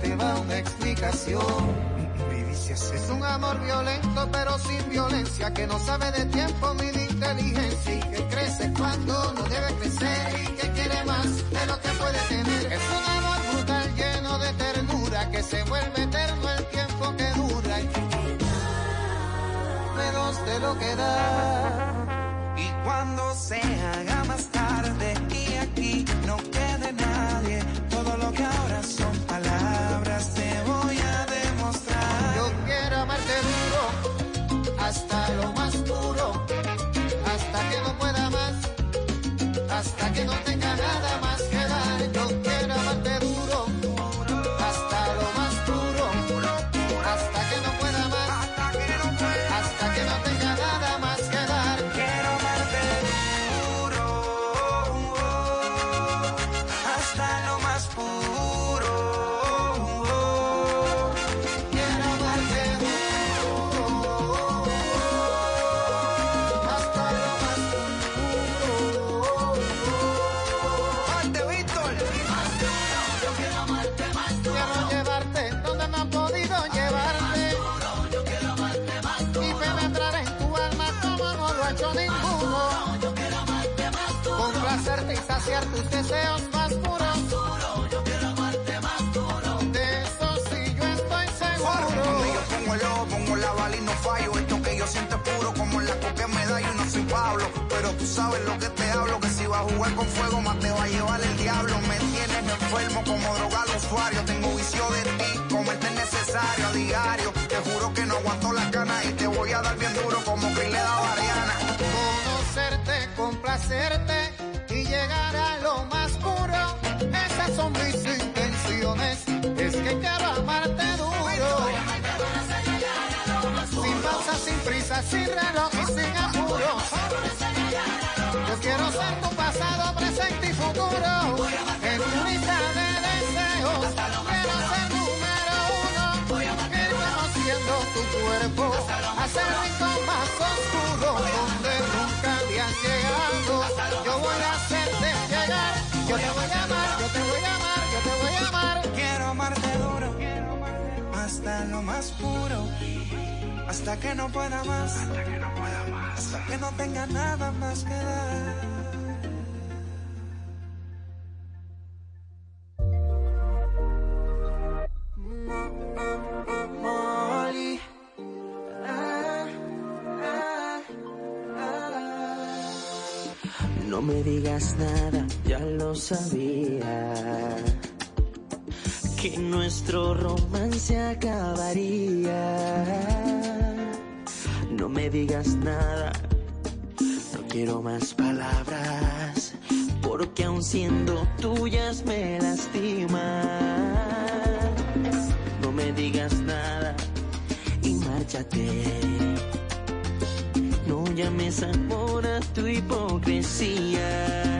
te va una explicación. Es un amor violento pero sin violencia que no sabe de tiempo ni de inteligencia y que crece cuando no debe crecer y que quiere más de lo que puede tener. Es un amor brutal lleno de ternura que se vuelve eterno el tiempo que dura y menos de lo que da. Y cuando se haga más sabes lo que te hablo, que si vas a jugar con fuego, más te va a llevar el diablo. Me tienes enfermo como droga al usuario. Tengo vicio de ti, comerte es necesario a diario. Te juro que no aguanto las ganas y te voy a dar bien duro como que le da Mariana. Conocerte, complacerte y llegar a lo más puro. Esas son mis intenciones. Es que quiero amarte duro. Sin pausa, sin prisa, sin reloj quiero ser tu pasado, presente y futuro. En tu lista de deseos. Quiero ser número uno. Ir conociendo tu cuerpo. Hacia el rincón más oscuro. Donde nunca habías llegado. Yo voy a hacerte llegar. Yo te voy a amar, yo te voy a amar, yo te voy a amar. Quiero amarte duro, hasta lo más puro, hasta que no pueda más, hasta que no pueda más, hasta que no tenga nada más que dar. Molly. No me digas nada, ya lo sabía. Que nuestro romance acabaría. No me digas nada, no quiero más palabras. Porque aun siendo tuyas me lastiman. No me digas nada y márchate. No llames amor a tu hipocresía.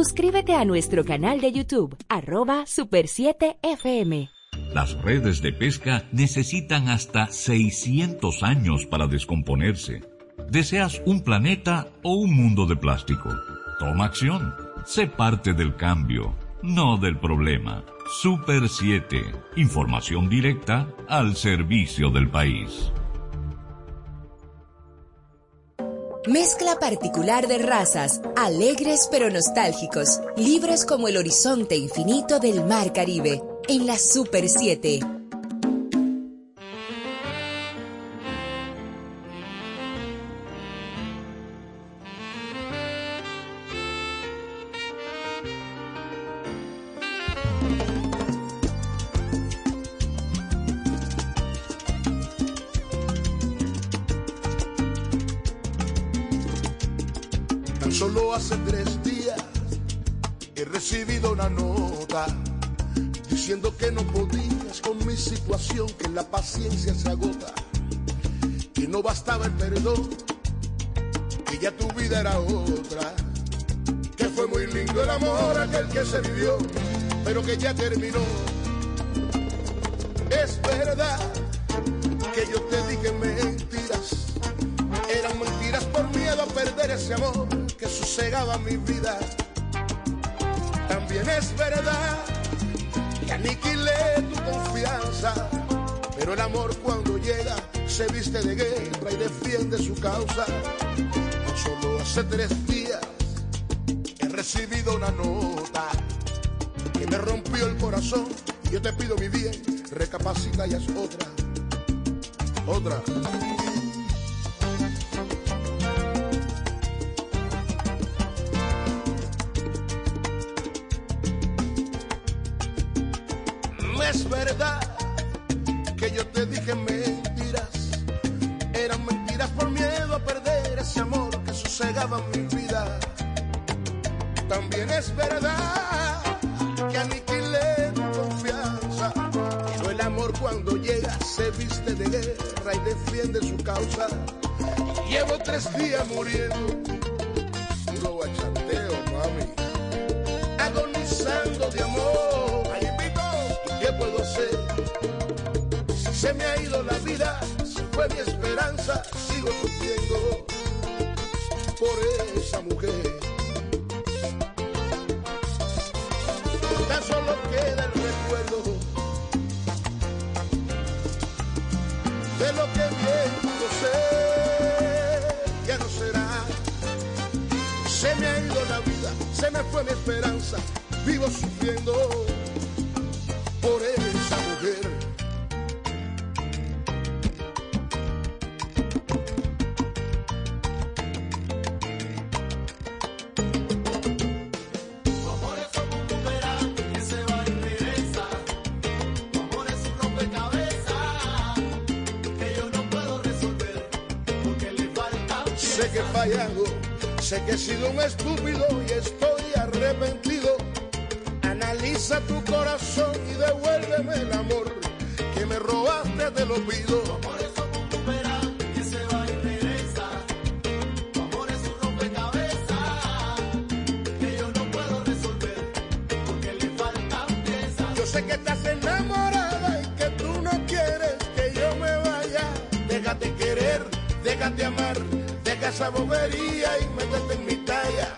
Suscríbete a nuestro canal de YouTube, arroba Super 7 FM. Las redes de pesca necesitan hasta 600 años para descomponerse. ¿Deseas un planeta o un mundo de plástico? Toma acción. Sé parte del cambio, no del problema. Super 7. Información directa al servicio del país. Mezcla particular de razas, alegres pero nostálgicos, libres como el horizonte infinito del mar Caribe, en la Super 7. Que la paciencia se agota, que no bastaba el perdón, que ya tu vida era otra, que fue muy lindo el amor aquel que se vivió, pero que ya terminó. Es verdad que yo te dije mentiras, eran mentiras por miedo a perder ese amor que sosegaba mi vida. También es verdad que aniquilé tu confianza, pero el amor cuando llega se viste de guerra y defiende su causa. No solo hace tres días he recibido una nota que me rompió el corazón. Yo te pido mi bien, recapacita y haz otra, otra. Días muriendo. he sido un estúpido y estoy arrepentido. Analiza tu corazón y devuélveme el amor que me robaste, te lo pido. Por eso recupera que se va y regresa. Tu amor es un rompecabezas que yo no puedo resolver porque le faltan piezas. Yo sé que estás enamorada y que tú no quieres que yo me vaya. Déjate querer, déjate amar esa bobería y métete en mi talla.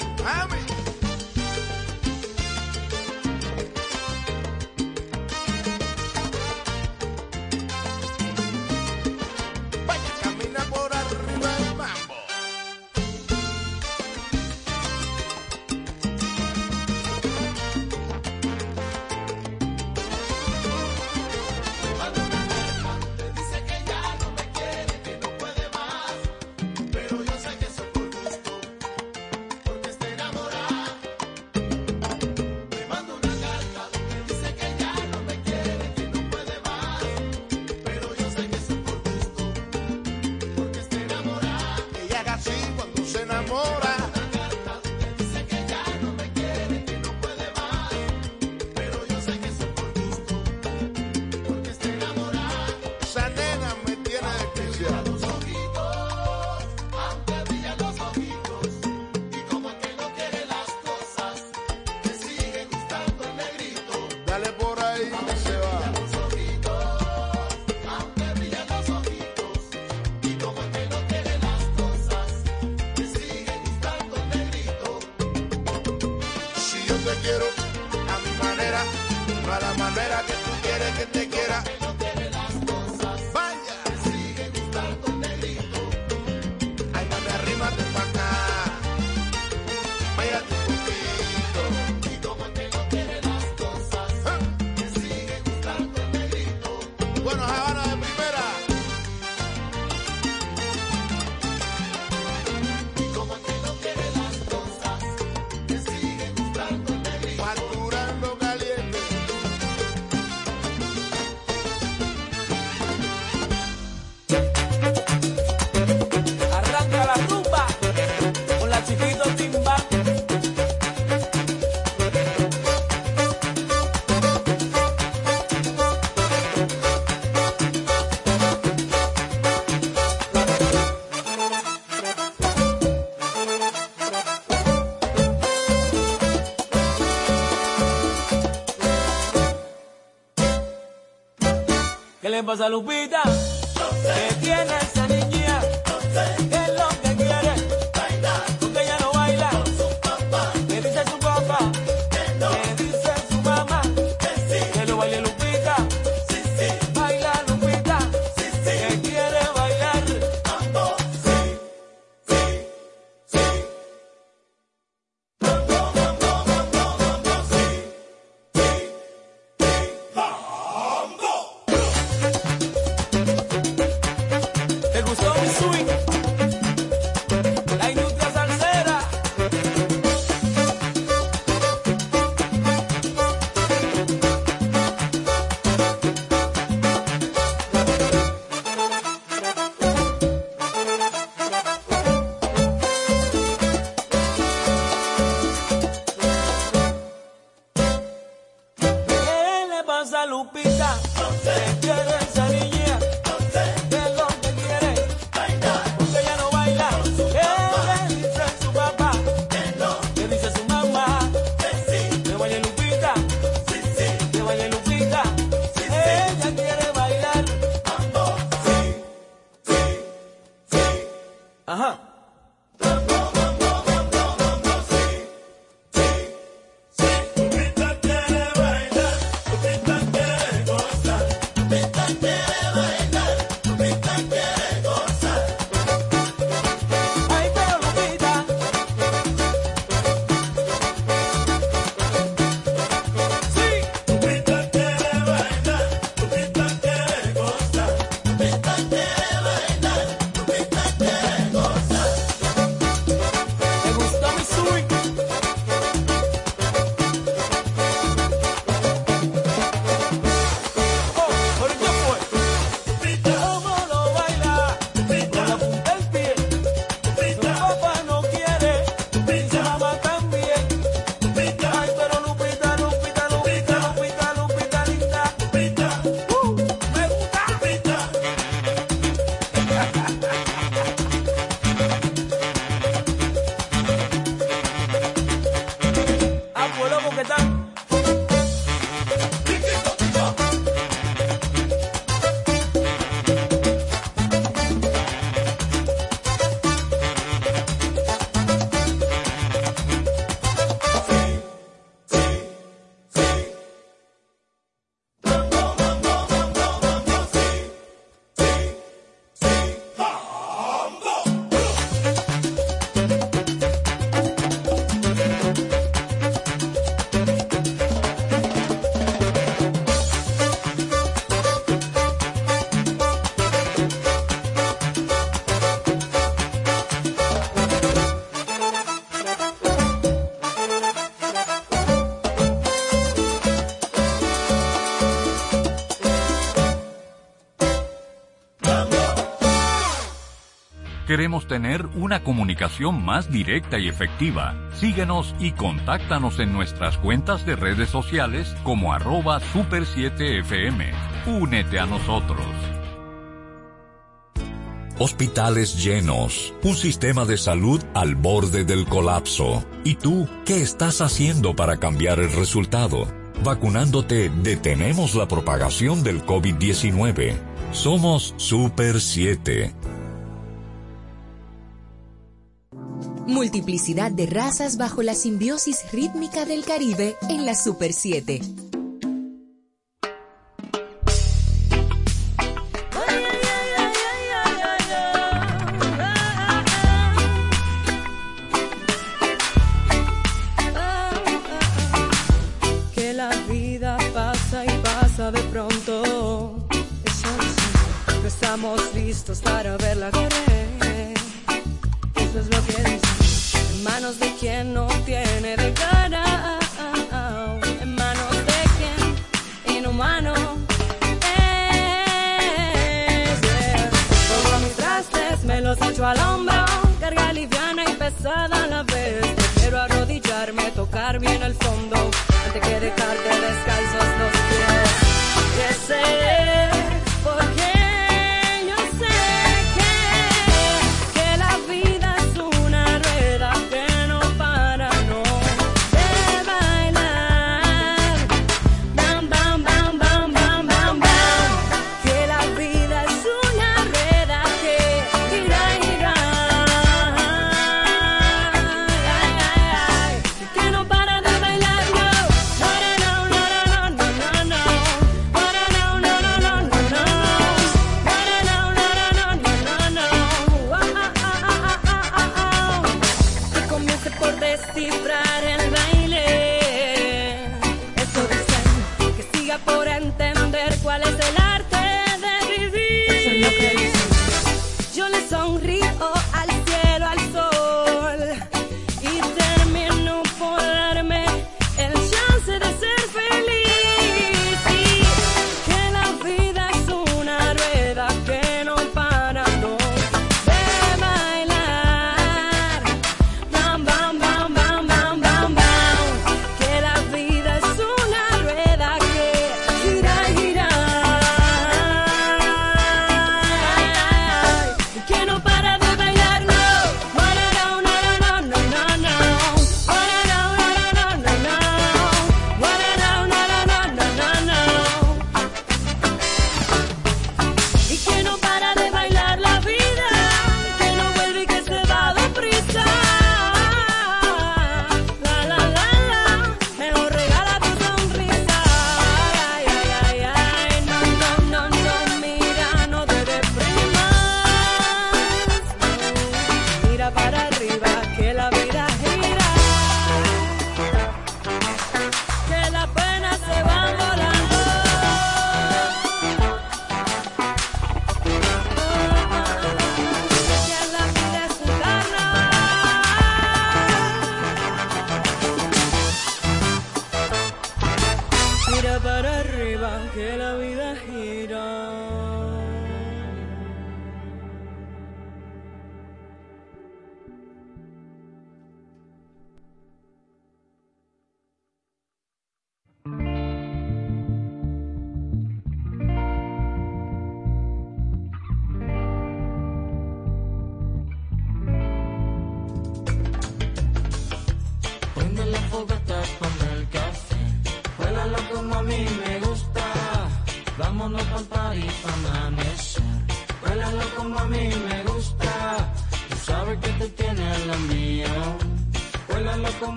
فزلوا به Queremos tener una comunicación más directa y efectiva. Síguenos y contáctanos en nuestras cuentas de redes sociales como arroba super7fm. Únete a nosotros. Hospitales llenos, un sistema de salud al borde del colapso. ¿Y tú qué estás haciendo para cambiar el resultado? Vacunándote detenemos la propagación del COVID-19. Somos Super 7 Multiplicidad de razas bajo la simbiosis rítmica del Caribe en la Super 7.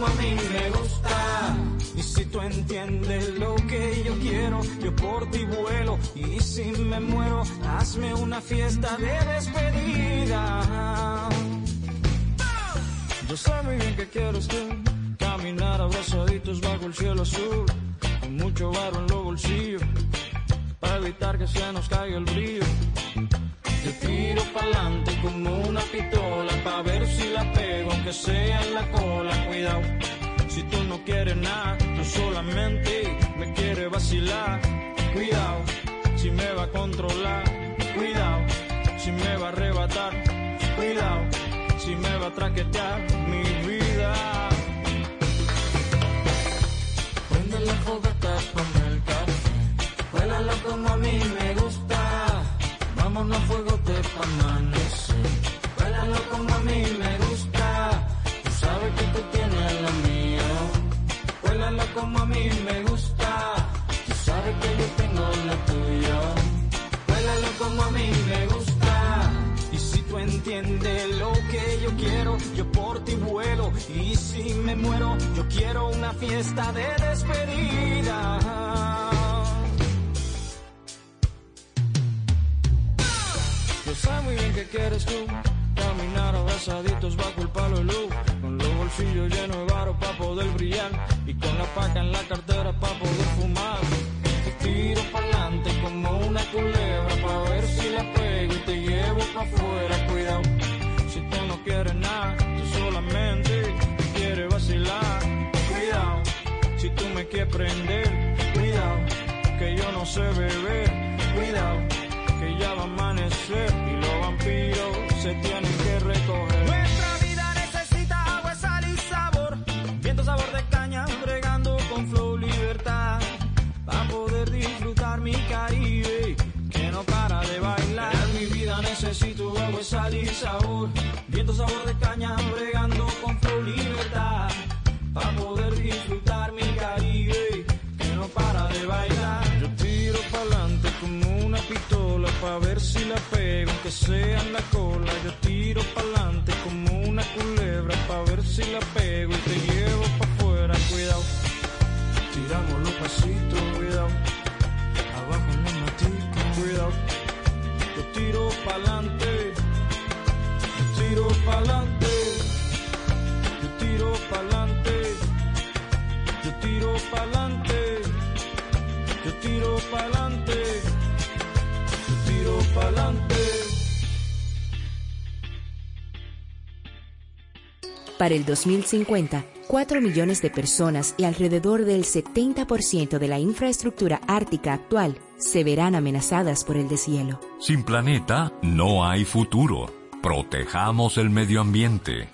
como a mí me gusta. Y si tú entiendes lo que yo quiero, yo por ti vuelo. Y si me muero, hazme una fiesta de despedida. Yo sé muy bien que quieres tú caminar abrazaditos bajo el cielo azul, con mucho barro en los bolsillos, para evitar que se nos caiga el brillo yo tiro pa'lante como una pistola pa' ver si la pego, aunque sea en la cola. Cuidado, si tú no quieres nada, tú solamente me quieres vacilar. Cuidado, si me va a controlar. Cuidado, si me va a arrebatar. Cuidado, si me va a traquetear mi vida. Prende la fogata, ponme el café. Huélalo como a mí me gusta Vámonos a fuego te amanecer. Huélalo como a mí me gusta. Tú sabes que tú tienes lo mío. Huélalo como a mí me gusta. Tú sabes que yo tengo lo tuyo. Huélalo como a mí me gusta. Y si tú entiendes lo que yo quiero, yo por ti vuelo. Y si me muero, yo quiero una fiesta de despedida. Sé muy bien que quieres tú. Caminar abrazaditos bajo el palo de luz Con los bolsillos llenos de varo para poder brillar. Y con la paca en la cartera para poder fumar. Te tiro pa'lante como una culebra Pa' ver si la pego y te llevo pa' afuera Cuidado, si tú no quieres nada Tú solamente quieres vacilar Cuidado, si tú me quieres prender Cuidado, que yo no sé beber Cuidado ya va a amanecer y los vampiros se tienen que recoger. Nuestra vida necesita agua, sal y sabor, viento sabor de caña, bregando con flow libertad, para poder disfrutar mi Caribe, que no para de bailar. En mi vida necesito agua, sal y sabor, viento sabor de caña, bregando pa' ver si la pego, aunque sea en la cola. Yo tiro pa'lante como una culebra pa' ver si la pego y te llevo pa' afuera. Cuidado, tiramos los pasitos, cuidado. Abajo en la matica, cuidado. Yo tiro pa'lante, yo tiro pa'lante, Para el 2050, 4 millones de personas y alrededor del 70% de la infraestructura ártica actual se verán amenazadas por el deshielo. Sin planeta no hay futuro. Protejamos el medio ambiente.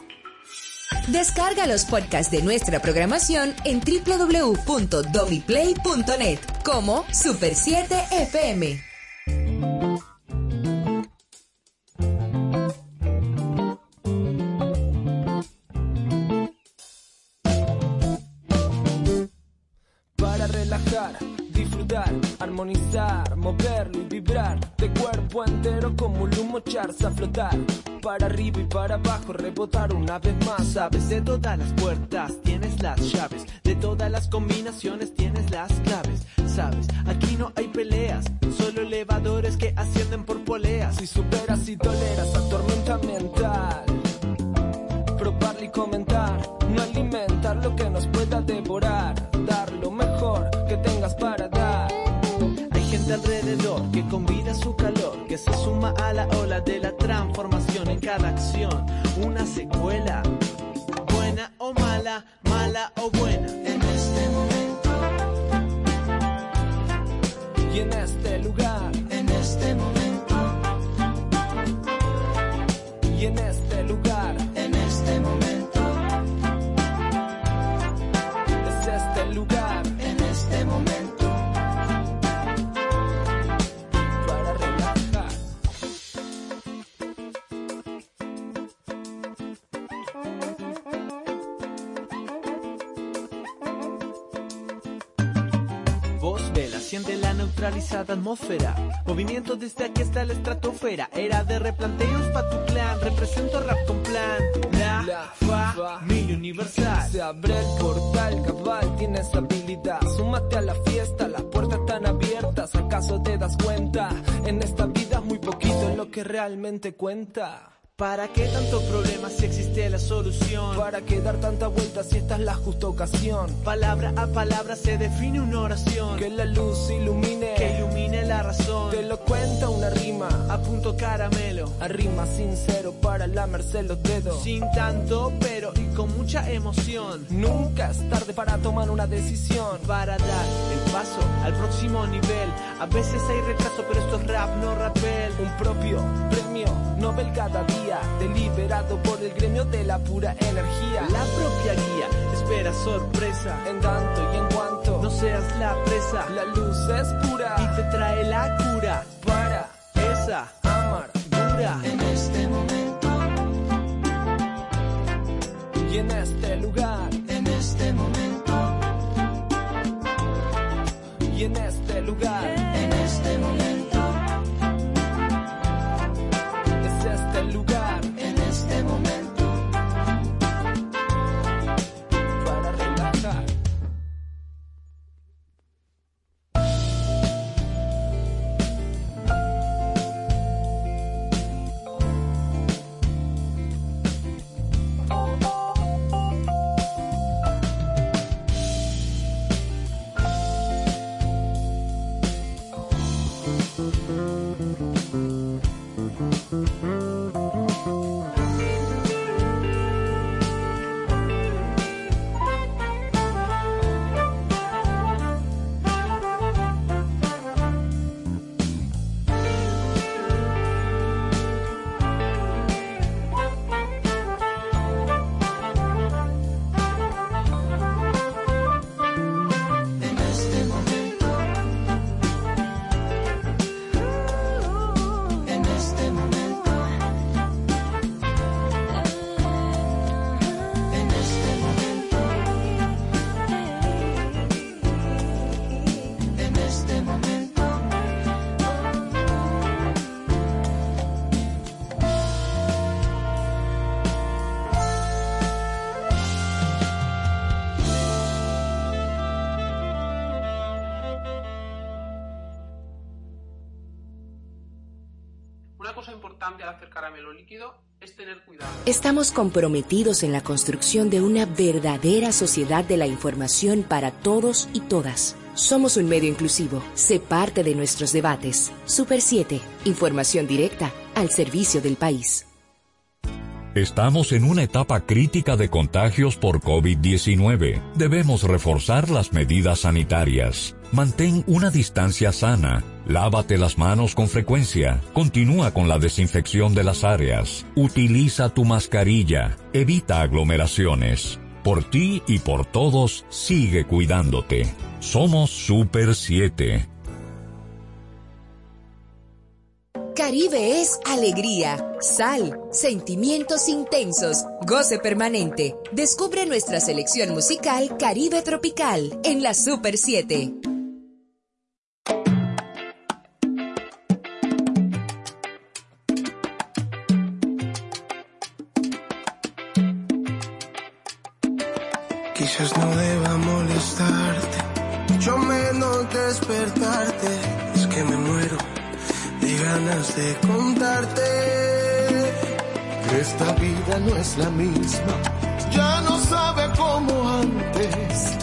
Descarga los podcasts de nuestra programación en www.domiplay.net como Super 7 FM. Disfrutar, armonizar, moverlo y vibrar de cuerpo entero como un humo charza flotar. Para arriba y para abajo rebotar una vez más. Sabes de todas las puertas tienes las llaves, de todas las combinaciones tienes las claves. Sabes, aquí no hay peleas, solo elevadores que ascienden por poleas. Si superas y toleras la tormenta mental probarlo y comentar, lo que nos pueda devorar, dar lo mejor que tengas para dar. Hay gente alrededor que convida su calor, que se suma a la ola de la transformación en cada acción, una secuela, buena o mala, mala o buena. En este momento y en este lugar, en este momento y en este siente la neutralizada atmósfera. Movimiento desde aquí hasta la estratosfera. Era de replanteos pa' tu clan. Represento rap con plan. La, familia universal. Se abre el portal, cabal, tienes habilidad. Súmate a la fiesta, las puertas están abiertas. ¿Acaso te das cuenta? En esta vida es muy poquito lo que realmente cuenta. ¿Para qué tantos problemas si existe la solución? ¿Para qué dar tanta vuelta si esta es la justa ocasión? Palabra a palabra se define una oración. Que la luz ilumine, que ilumine la razón. Te lo cuenta una rima, a punto caramelo. A rima sincero para lamerse los dedos. Sin tanto pero con mucha emoción. Nunca es tarde para tomar una decisión. Para dar el paso al próximo nivel. A veces hay retraso, pero esto es rap, no rapel. Un propio premio Nobel cada día, deliberado por el gremio de la pura energía. La propia guía espera sorpresa. En tanto y en cuanto no seas la presa, la luz es pura y te trae la cura para esa amargura. Y en este lugar, en este momento. Y en este lugar, en este momento. Es este lugar, importante al hacer caramelo líquido es tener cuidado. Estamos comprometidos en la construcción de una verdadera sociedad de la información para todos y todas. Somos un medio inclusivo. Sé parte de nuestros debates. Super 7. Información directa al servicio del país. Estamos en una etapa crítica de contagios por COVID-19. Debemos reforzar las medidas sanitarias. Mantén una distancia sana. Lávate las manos con frecuencia. Continúa con la desinfección de las áreas. Utiliza tu mascarilla. Evita aglomeraciones. Por ti y por todos, sigue cuidándote. Somos Super 7. Caribe es alegría, sal, sentimientos intensos, goce permanente. Descubre nuestra selección musical Caribe Tropical en la Super 7. De contarte que esta vida no es la misma. Ya no sabe como antes.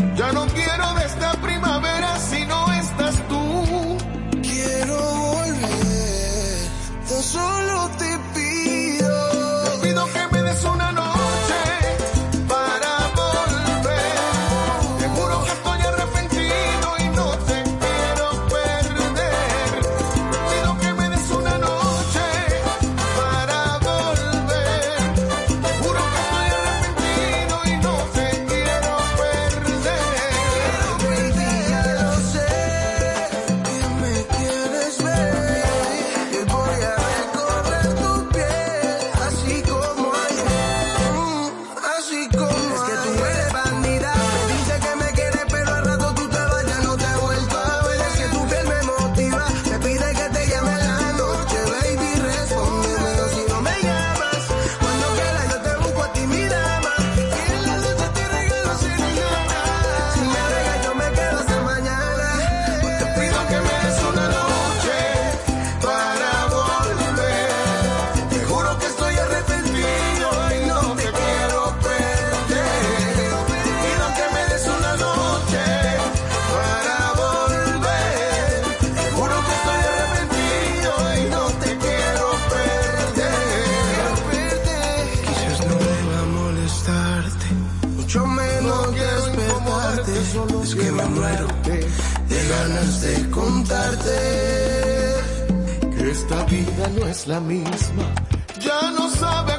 es que me muero de ganas de contarte que esta vida no es la misma. Ya no sabes.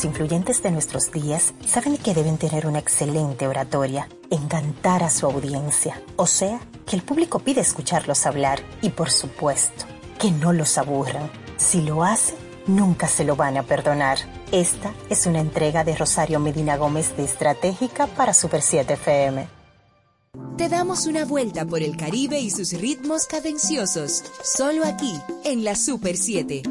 Los influyentes de nuestros días saben que deben tener una excelente oratoria, encantar a su audiencia, o sea, que el público pide escucharlos hablar y por supuesto, que no los aburran. Si lo hace, nunca se lo van a perdonar. Esta es una entrega de Rosario Medina Gómez de Estratégica para Super 7 FM. Te damos una vuelta por el Caribe y sus ritmos cadenciosos, solo aquí, en la Super 7.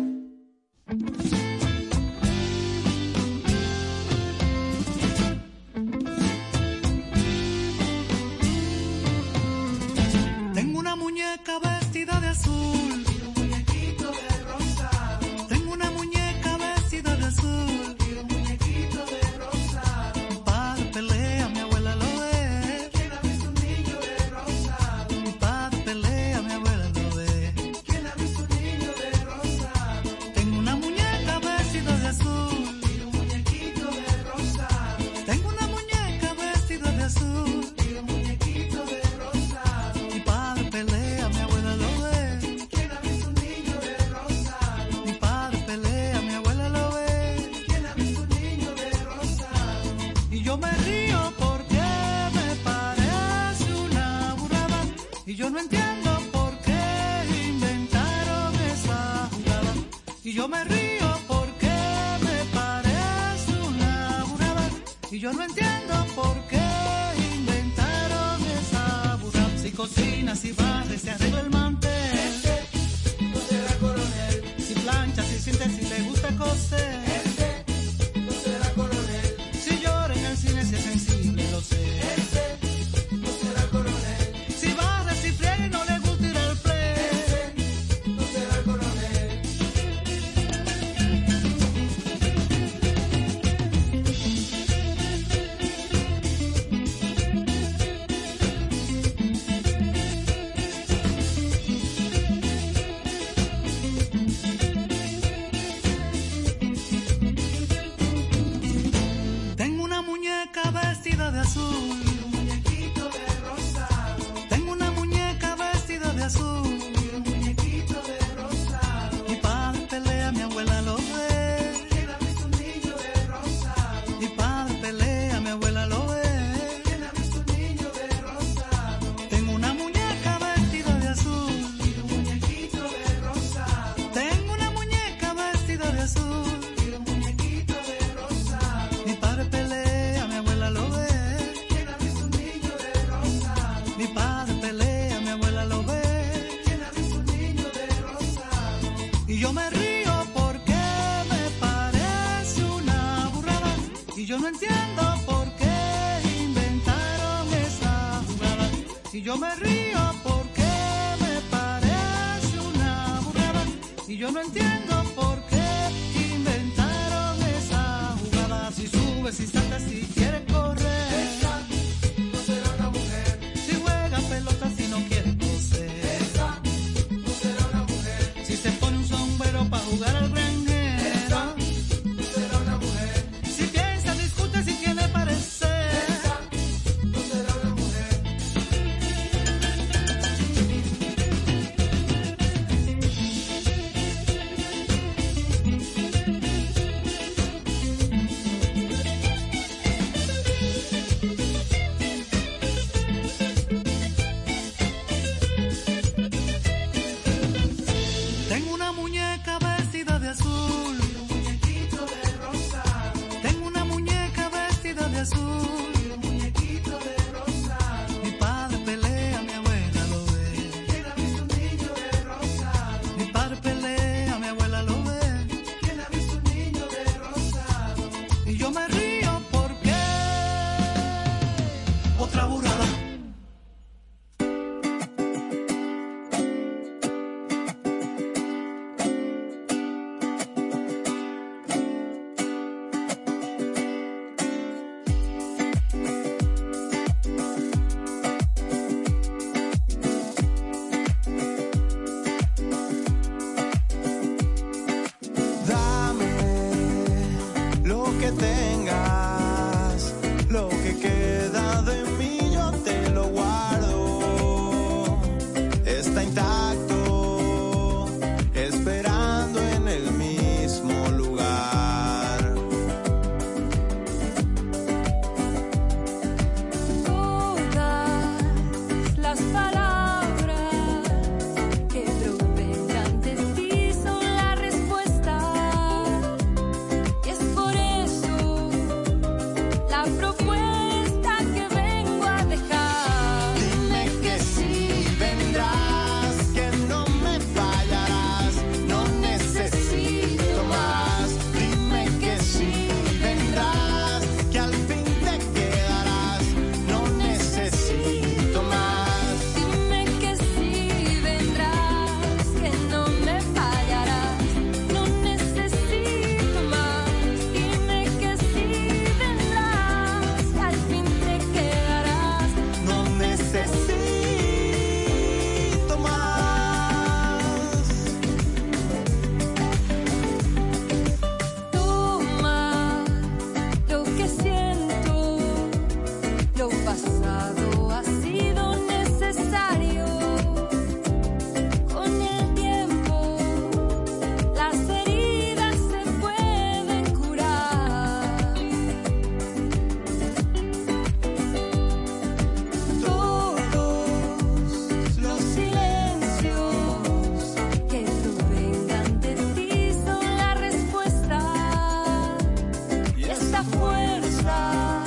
Esta fuerza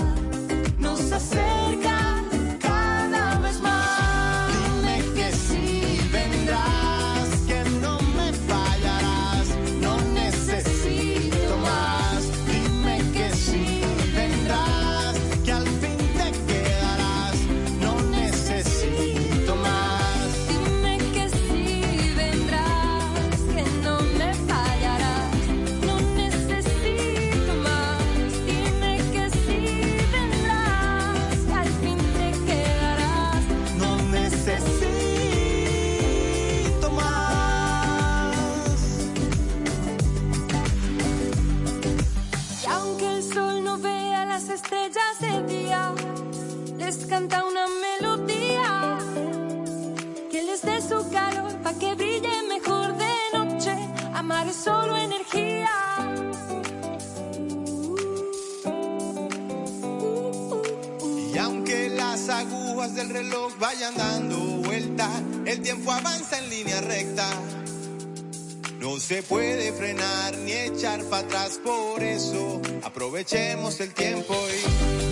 nos acerca reloj vayan dando vuelta, el tiempo avanza en línea recta. No se puede frenar ni echar para atrás, por eso aprovechemos el tiempo y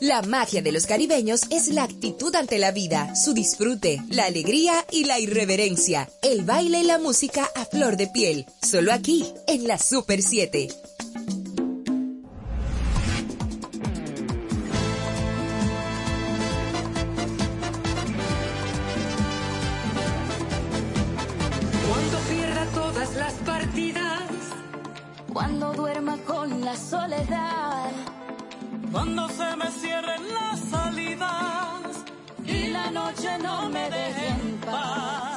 La magia de los caribeños es la actitud ante la vida, su disfrute, la alegría y la irreverencia, el baile y la música a flor de piel, solo aquí, en la Super 7. Cuando duerma con la soledad Cuando se me cierren las salidas y la noche no me deje en paz.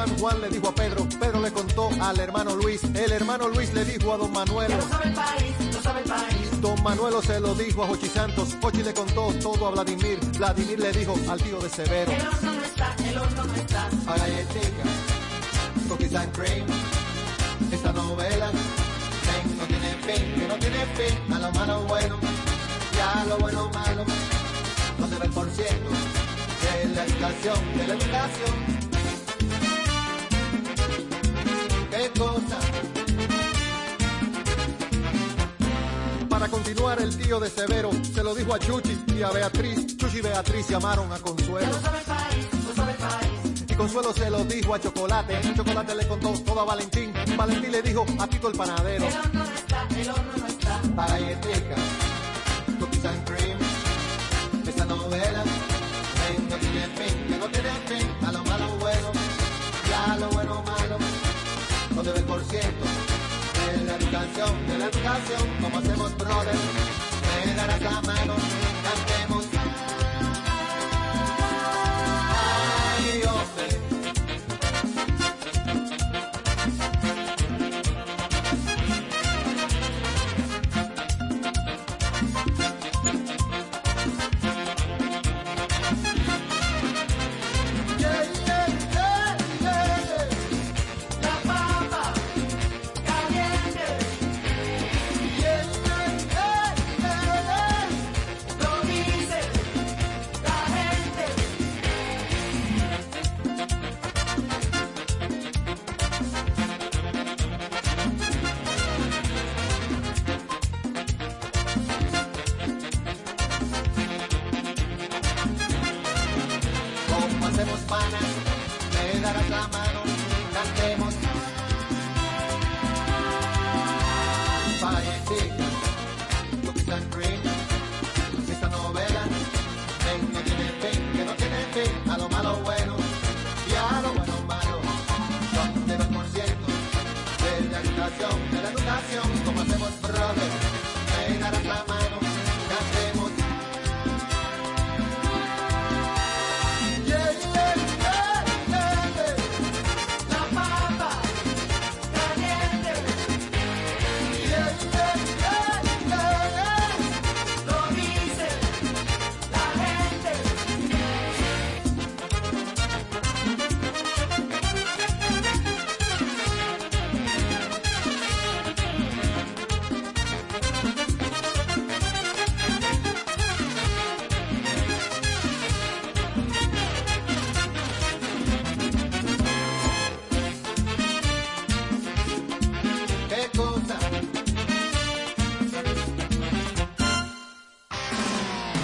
Juan, Juan le dijo a Pedro, Pedro le contó al hermano Luis, el hermano Luis le dijo a don Manuel. No sabe el país, no sabe el país. Don Manuelo se lo dijo a Jochi Santos, Jochi le contó todo a Vladimir, Vladimir le dijo al tío de Severo. El horno no está, el horno no está. A galletica, cookies and cream, esta novela ven, no tiene fin, que no tiene fin, a lo malo bueno, ya lo bueno malo, no se ve por ciento de la educación, de la educación. Para continuar, el tío de Severo se lo dijo a Chuchi y a Beatriz. Chuchi y Beatriz se amaron a Consuelo. Y Consuelo se lo dijo a Chocolate. Chocolate le contó todo a Valentín. Valentín le dijo a Tito el panadero. El horno no está, el horno no está. Rollins.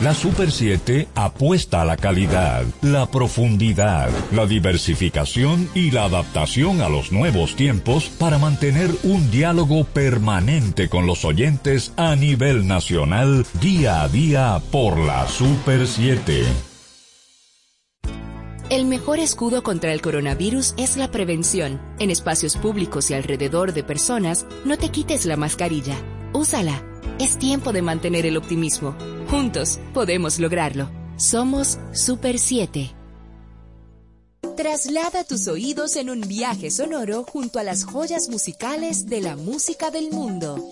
La Super 7 apuesta a la calidad, la profundidad, la diversificación y la adaptación a los nuevos tiempos para mantener un diálogo permanente con los oyentes a nivel nacional día a día por la Super 7. El mejor escudo contra el coronavirus es la prevención. En espacios públicos y alrededor de personas, no te quites la mascarilla. Úsala. Es tiempo de mantener el optimismo. Juntos podemos lograrlo. Somos Super 7. Traslada tus oídos en un viaje sonoro junto a las joyas musicales de la música del mundo.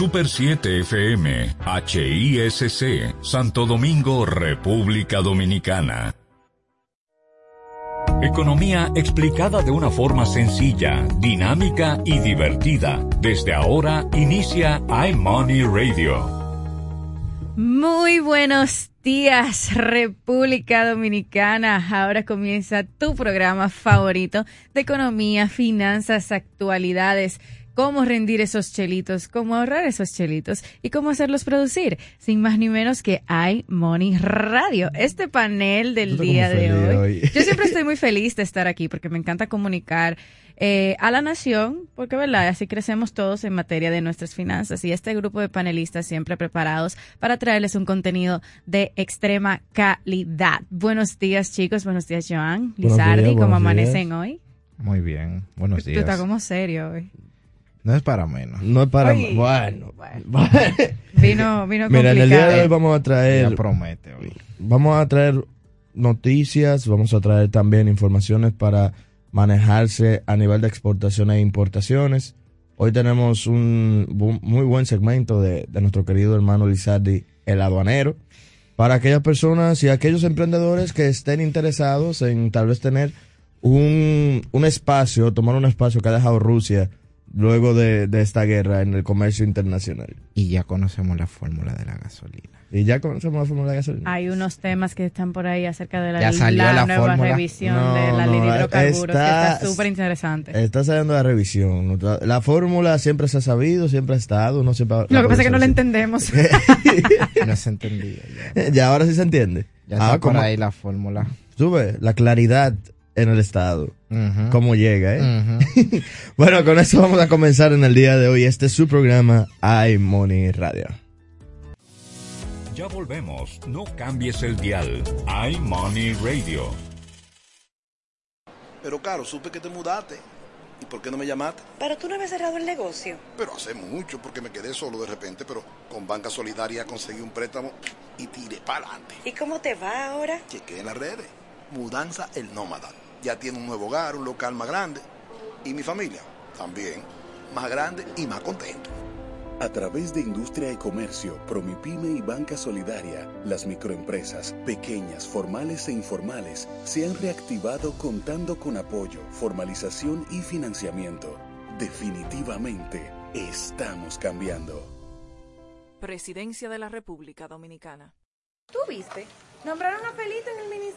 Super 7 FM, HISC, Santo Domingo, República Dominicana. Economía explicada de una forma sencilla, dinámica y divertida. Desde ahora inicia iMoney Radio. Muy buenos días, República Dominicana. Ahora comienza tu programa favorito de economía, finanzas, actualidades, cómo rendir esos chelitos, cómo ahorrar esos chelitos y cómo hacerlos producir. Sin más ni menos que iMoney Radio. Este panel del día de hoy. hoy. Yo siempre estoy muy feliz de estar aquí porque me encanta comunicar eh, a la nación, porque verdad, así crecemos todos en materia de nuestras finanzas y este grupo de panelistas siempre preparados para traerles un contenido de extrema calidad. Buenos días chicos, buenos días Joan, Lizardi, ¿cómo amanecen días. hoy? Muy bien, buenos Tú días. estás como serio hoy. No es para menos. No es para... Ay, bueno. Vino, vino Mira, en el día de hoy vamos a traer... Ya promete hoy. Vamos a traer noticias, vamos a traer también informaciones para manejarse a nivel de exportaciones e importaciones. Hoy tenemos un muy buen segmento de, de nuestro querido hermano Lizardi, el aduanero, para aquellas personas y aquellos emprendedores que estén interesados en tal vez tener un, un espacio, tomar un espacio que ha dejado Rusia luego de, de esta guerra en el comercio internacional. Y ya conocemos la fórmula de la gasolina. Y ya conocemos la fórmula de gasolina. Hay unos temas que están por ahí acerca de la, Ya salió la nueva fórmula. revisión No, de la no, ley de hidrocarburos, que está súper interesante. Está saliendo la revisión. La fórmula siempre se ha sabido, siempre ha estado. No siempre Lo que pasa es que no la entendemos. No se entendía ya. Ya ahora sí se entiende. Ya está por como- ahí la fórmula. Sube la claridad en el Estado. Ujú. Cómo llega, ¿eh? Bueno, con eso vamos a comenzar en el día de hoy. Este es su programa iMoney Radio. Ya volvemos. No cambies el dial. iMoney Radio. Pero Caro, supe que te mudaste. ¿Y por qué no me llamaste? Pero tú no habías cerrado el negocio. Pero hace mucho, porque me quedé solo de repente, pero con Banca Solidaria conseguí un préstamo y tiré para adelante. ¿Y cómo te va ahora? Chequé en las redes. Mudanza el Nómada. Ya tiene un nuevo hogar, un local más grande. Y mi familia también. Más grande y más contento. A través de Industria y Comercio, Promipyme y Banca Solidaria, las microempresas, pequeñas, formales e informales, se han reactivado contando con apoyo, formalización y financiamiento. Definitivamente, estamos cambiando. Presidencia de la República Dominicana. ¿Tú viste? Nombraron a Felito en el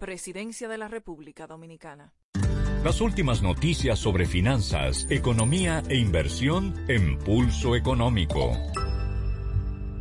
Presidencia de la República Dominicana. Las últimas noticias sobre finanzas, economía e inversión en Pulso Económico.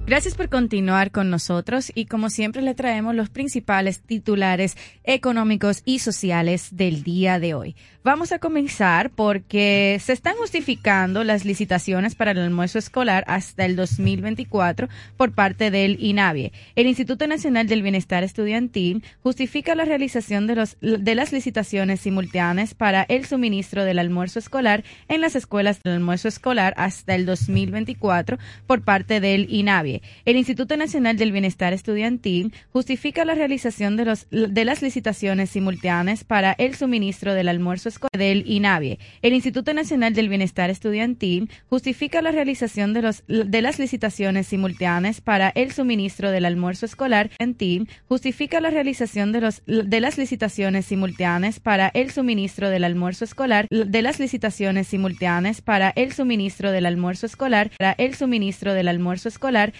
Gracias por continuar con nosotros y como siempre le traemos los principales titulares económicos y sociales del día de hoy. Vamos a comenzar porque se están justificando las licitaciones para el almuerzo escolar hasta el 2024 por parte del INAVIE. El Instituto Nacional del Bienestar Estudiantil justifica la realización de, los, de las licitaciones simultáneas para el suministro del almuerzo escolar en las escuelas del almuerzo escolar hasta el 2024 por parte del INAVIE. El Instituto Nacional del Bienestar Estudiantil justifica la realización de, los, de las licitaciones simultáneas para el suministro del almuerzo escolar del INAVIE. El Instituto Nacional del Bienestar Estudiantil justifica la realización de, los, de las licitaciones simultáneas para el suministro del almuerzo escolar estudiantil justifica la realización de, los, de las licitaciones simultáneas para el suministro del almuerzo escolar de las licitaciones simultáneas para el suministro del almuerzo escolar para el suministro del almuerzo escolar